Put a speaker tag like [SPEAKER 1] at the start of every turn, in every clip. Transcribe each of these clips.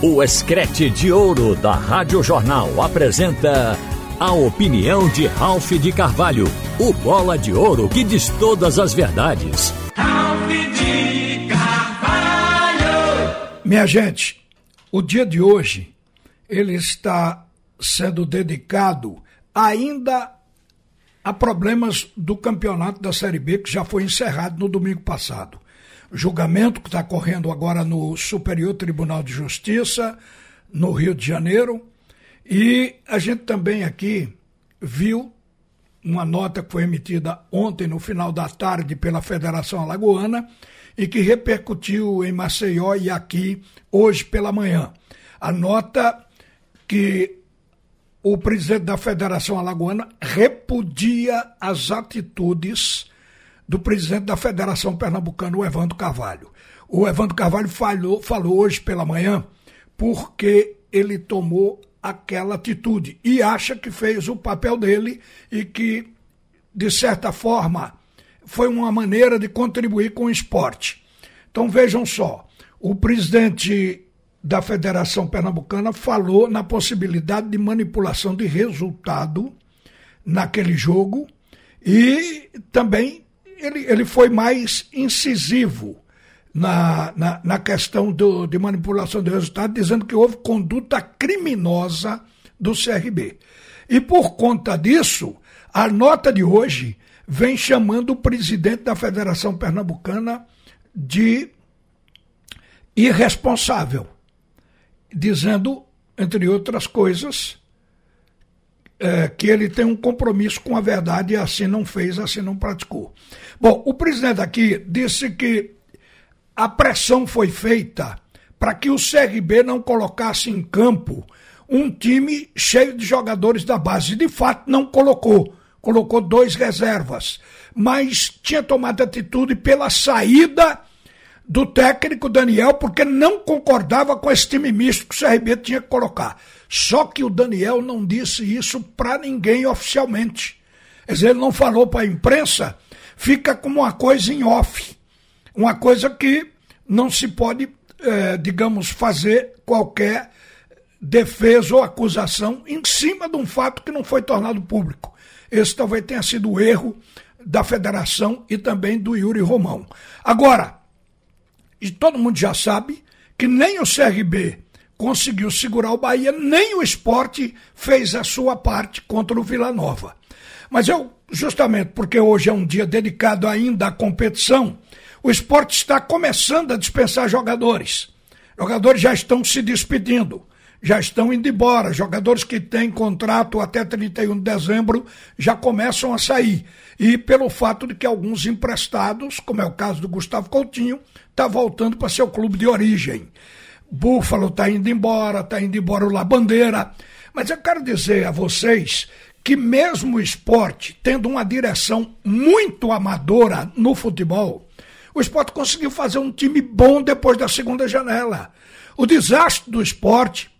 [SPEAKER 1] O Escrete de Ouro da Rádio Jornal apresenta a opinião de Ralph de Carvalho, o bola de ouro que diz todas as verdades.
[SPEAKER 2] Ralph de Carvalho!
[SPEAKER 3] Minha gente, o dia de hoje ele está sendo dedicado ainda a problemas do campeonato da Série B que já foi encerrado no domingo passado julgamento que está correndo agora no Superior Tribunal de Justiça, no Rio de Janeiro. E a gente também aqui viu uma nota que foi emitida ontem, no final da tarde, pela Federação Alagoana e que repercutiu em Maceió e aqui hoje pela manhã. A nota que o presidente da Federação Alagoana repudia as atitudes do presidente da Federação Pernambucana, o Evandro Carvalho. O Evandro Carvalho falou, falou hoje pela manhã porque ele tomou aquela atitude e acha que fez o papel dele e que, de certa forma, foi uma maneira de contribuir com o esporte. Então vejam só, o presidente da Federação Pernambucana falou na possibilidade de manipulação de resultado naquele jogo e também ele, ele foi mais incisivo na, na, na questão do, de manipulação de resultado, dizendo que houve conduta criminosa do CRB. E por conta disso, a nota de hoje vem chamando o presidente da Federação Pernambucana de irresponsável, dizendo, entre outras coisas, é, que ele tem um compromisso com a verdade e assim não fez, assim não praticou. Bom, o presidente aqui disse que a pressão foi feita para que o CRB não colocasse em campo um time cheio de jogadores da base. De fato, não colocou. Colocou dois reservas. Mas tinha tomado atitude pela saída do técnico Daniel, porque não concordava com esse time misto que o CRB tinha que colocar. Só que o Daniel não disse isso para ninguém oficialmente. Quer dizer, ele não falou para a imprensa, fica como uma coisa em off. Uma coisa que não se pode, é, digamos, fazer qualquer defesa ou acusação em cima de um fato que não foi tornado público. Esse talvez tenha sido o erro da federação e também do Yuri Romão. Agora, e todo mundo já sabe que nem o CRB conseguiu segurar o Bahia, nem o esporte fez a sua parte contra o Vila Nova. Mas eu, justamente porque hoje é um dia dedicado ainda à competição, o esporte está começando a dispensar jogadores. Jogadores já estão se despedindo já estão indo embora. Jogadores que têm contrato até 31 de dezembro já começam a sair. E pelo fato de que alguns emprestados, como é o caso do Gustavo Coutinho, está voltando para seu clube de origem. Búfalo está indo embora, está indo embora o La Bandeira. Mas eu quero dizer a vocês que mesmo o esporte, tendo uma direção muito amadora no futebol, o esporte conseguiu fazer um time bom depois da segunda janela. O desastre do esporte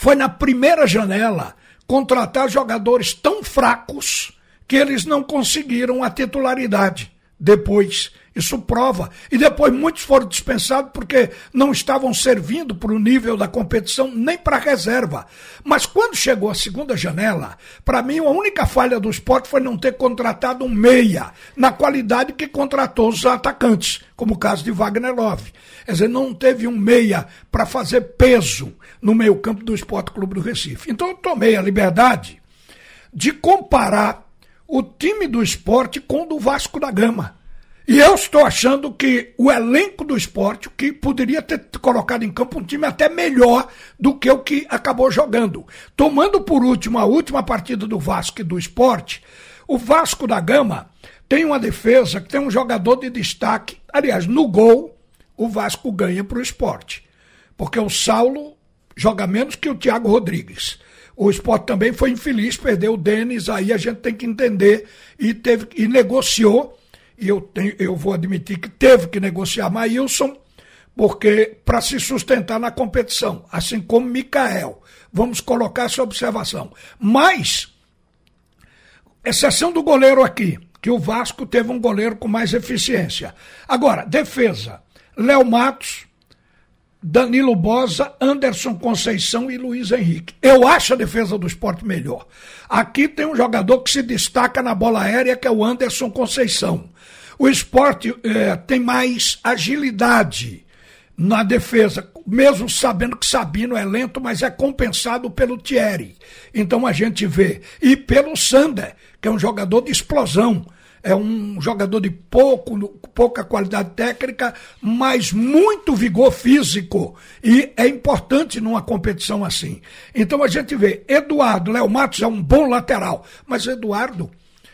[SPEAKER 3] foi na primeira janela contratar jogadores tão fracos que eles não conseguiram a titularidade depois. Isso prova. E depois muitos foram dispensados porque não estavam servindo para o nível da competição nem para a reserva. Mas quando chegou a segunda janela, para mim a única falha do esporte foi não ter contratado um meia na qualidade que contratou os atacantes, como o caso de Wagner Love. Quer dizer, não teve um meia para fazer peso no meio campo do Esporte Clube do Recife. Então eu tomei a liberdade de comparar o time do esporte com o do Vasco da Gama. E eu estou achando que o elenco do esporte, que poderia ter colocado em campo um time até melhor do que o que acabou jogando. Tomando por último a última partida do Vasco e do esporte, o Vasco da Gama tem uma defesa que tem um jogador de destaque. Aliás, no gol, o Vasco ganha para o esporte. Porque o Saulo joga menos que o Thiago Rodrigues. O esporte também foi infeliz, perdeu o Denis, aí a gente tem que entender e, teve, e negociou e eu, tenho, eu vou admitir que teve que negociar Maílson, porque para se sustentar na competição, assim como Mikael. Vamos colocar essa observação. Mas, exceção do goleiro aqui, que o Vasco teve um goleiro com mais eficiência. Agora, defesa. Léo Matos, Danilo Bosa, Anderson Conceição e Luiz Henrique. Eu acho a defesa do esporte melhor. Aqui tem um jogador que se destaca na bola aérea, que é o Anderson Conceição. O esporte é, tem mais agilidade na defesa, mesmo sabendo que Sabino é lento, mas é compensado pelo Thierry. Então a gente vê. E pelo Sander, que é um jogador de explosão é um jogador de pouco, pouca qualidade técnica, mas muito vigor físico. E é importante numa competição assim. Então a gente vê, Eduardo, Léo Matos é um bom lateral, mas Eduardo,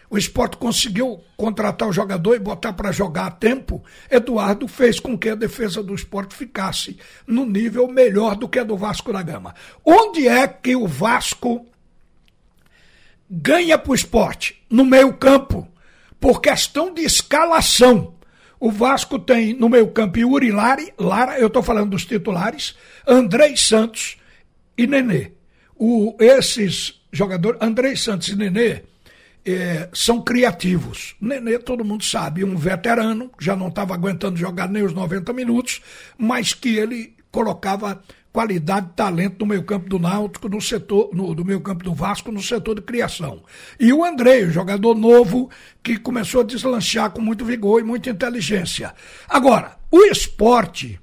[SPEAKER 3] o esporte conseguiu contratar o jogador e botar para jogar a tempo. Eduardo fez com que a defesa do esporte ficasse no nível melhor do que a do Vasco da Gama. Onde é que o Vasco ganha para o esporte? No meio-campo por questão de escalação. O Vasco tem no meio campo Yuri Lari, Lara, eu estou falando dos titulares, Andrei Santos e Nenê. O, esses jogadores, Andrei Santos e Nenê, é, são criativos. Nenê, todo mundo sabe, um veterano, já não estava aguentando jogar nem os 90 minutos, mas que ele colocava qualidade, talento no meio campo do Náutico, no setor, no, do meio campo do Vasco, no setor de criação. E o André, jogador novo, que começou a deslanchar com muito vigor e muita inteligência. Agora, o esporte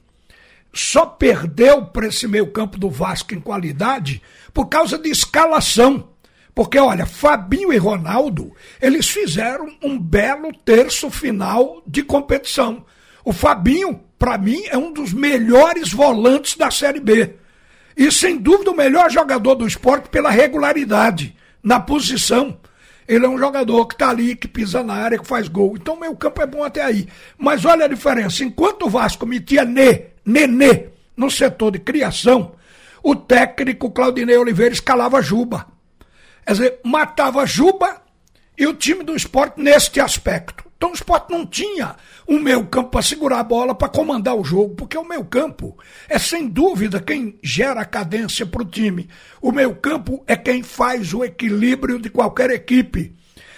[SPEAKER 3] só perdeu para esse meio campo do Vasco em qualidade por causa de escalação. Porque, olha, Fabinho e Ronaldo, eles fizeram um belo terço final de competição. O Fabinho para mim, é um dos melhores volantes da Série B. E sem dúvida o melhor jogador do esporte pela regularidade na posição. Ele é um jogador que está ali, que pisa na área, que faz gol. Então, meu campo é bom até aí. Mas olha a diferença. Enquanto o Vasco metia Nê, Nenê no setor de criação, o técnico Claudinei Oliveira escalava Juba. Quer dizer, matava Juba e o time do esporte neste aspecto. Então o esporte não tinha um meio campo para segurar a bola, para comandar o jogo, porque o meio campo é sem dúvida quem gera a cadência para o time. O meio campo é quem faz o equilíbrio de qualquer equipe.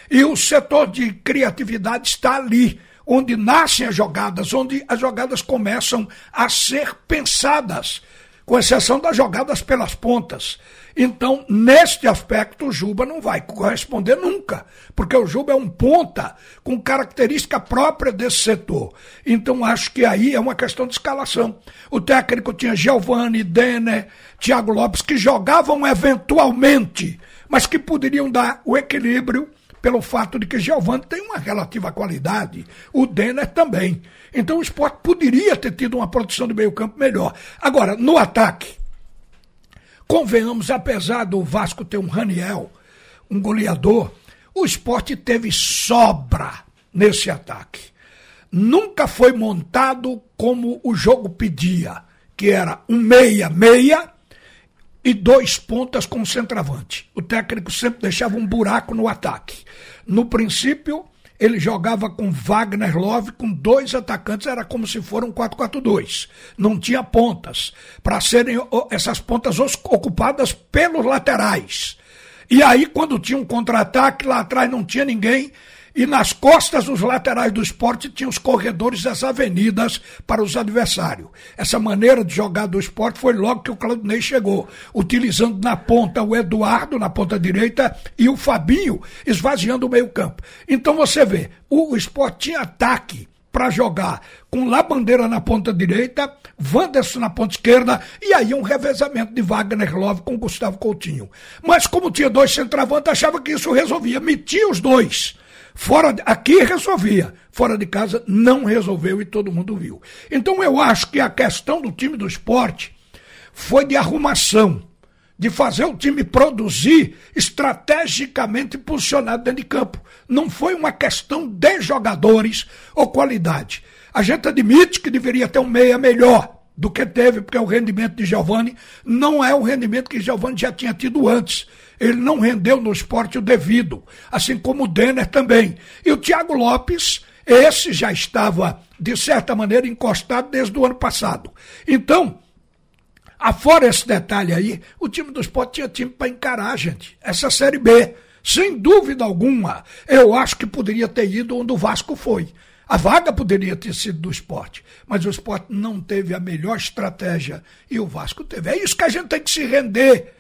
[SPEAKER 3] E o setor de criatividade está ali, onde nascem as jogadas, onde as jogadas começam a ser pensadas, com exceção das jogadas pelas pontas. Então, neste aspecto, o Juba não vai corresponder nunca, porque o Juba é um ponta com característica própria desse setor. Então, acho que aí é uma questão de escalação. O técnico tinha Giovanni, Denner, Thiago Lopes, que jogavam eventualmente, mas que poderiam dar o equilíbrio pelo fato de que Giovanni tem uma relativa qualidade, o Denner também. Então o esporte poderia ter tido uma produção de meio campo melhor. Agora, no ataque, Convenhamos, apesar do Vasco ter um Raniel, um goleador, o esporte teve sobra nesse ataque. Nunca foi montado como o jogo pedia, que era um meia-meia e dois pontas com centroavante. O técnico sempre deixava um buraco no ataque. No princípio, ele jogava com Wagner Love, com dois atacantes, era como se fosse um 4-4-2. Não tinha pontas, para serem essas pontas ocupadas pelos laterais. E aí, quando tinha um contra-ataque, lá atrás não tinha ninguém, e nas costas dos laterais do esporte tinha os corredores das avenidas para os adversários. Essa maneira de jogar do esporte foi logo que o Claudinei chegou, utilizando na ponta o Eduardo, na ponta direita, e o Fabinho esvaziando o meio-campo. Então você vê, o esporte tinha ataque para jogar com Labandeira na ponta direita, Wanderson na ponta esquerda e aí um revezamento de Wagner Love com Gustavo Coutinho. Mas como tinha dois centravantes, achava que isso resolvia, metia os dois. Fora aqui resolvia, fora de casa não resolveu e todo mundo viu. Então eu acho que a questão do time do esporte foi de arrumação, de fazer o time produzir estrategicamente posicionado dentro de campo. Não foi uma questão de jogadores ou qualidade. A gente admite que deveria ter um meia melhor do que teve, porque o rendimento de Giovani não é o rendimento que Giovani já tinha tido antes. Ele não rendeu no esporte o devido, assim como o Denner também. E o Thiago Lopes, esse já estava, de certa maneira, encostado desde o ano passado. Então, afora esse detalhe aí, o time do esporte tinha time para encarar, gente. Essa Série B, sem dúvida alguma, eu acho que poderia ter ido onde o Vasco foi. A vaga poderia ter sido do esporte, mas o esporte não teve a melhor estratégia e o Vasco teve. É isso que a gente tem que se render,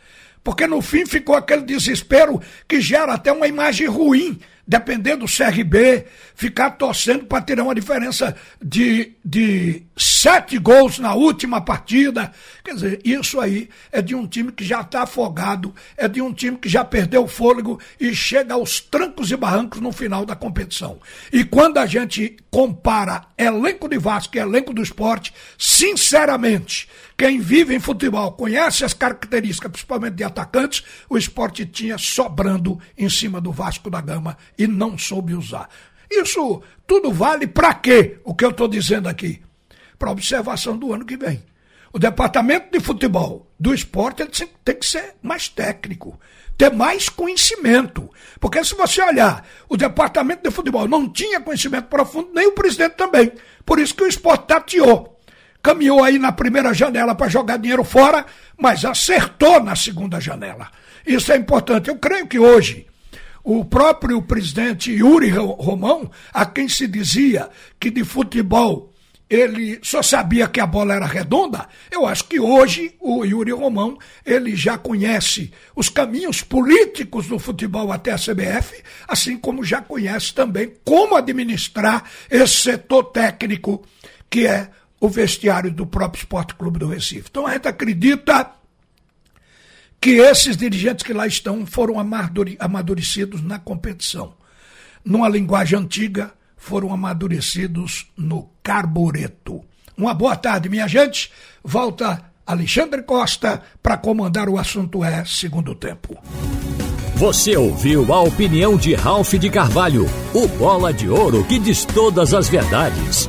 [SPEAKER 3] porque no fim ficou aquele desespero que gera até uma imagem ruim depender do CRB, ficar torcendo para tirar uma diferença de, de sete gols na última partida. Quer dizer, isso aí é de um time que já está afogado, é de um time que já perdeu o fôlego e chega aos trancos e barrancos no final da competição. E quando a gente compara elenco de Vasco e elenco do esporte, sinceramente, quem vive em futebol conhece as características, principalmente de atacantes, o esporte tinha sobrando em cima do Vasco da Gama e não soube usar. Isso tudo vale para quê? O que eu estou dizendo aqui? Para observação do ano que vem. O departamento de futebol do esporte ele tem que ser mais técnico, ter mais conhecimento. Porque se você olhar, o departamento de futebol não tinha conhecimento profundo, nem o presidente também. Por isso que o esporte tateou caminhou aí na primeira janela para jogar dinheiro fora, mas acertou na segunda janela. Isso é importante. Eu creio que hoje o próprio presidente Yuri Romão, a quem se dizia que de futebol ele só sabia que a bola era redonda, eu acho que hoje o Yuri Romão, ele já conhece os caminhos políticos do futebol até a CBF, assim como já conhece também como administrar esse setor técnico que é o vestiário do próprio Esporte Clube do Recife. Então a gente acredita que esses dirigentes que lá estão foram amadurecidos na competição. Numa linguagem antiga, foram amadurecidos no carbureto. Uma boa tarde, minha gente. Volta Alexandre Costa para comandar o assunto é segundo tempo.
[SPEAKER 1] Você ouviu a opinião de Ralph de Carvalho, o bola de ouro que diz todas as verdades.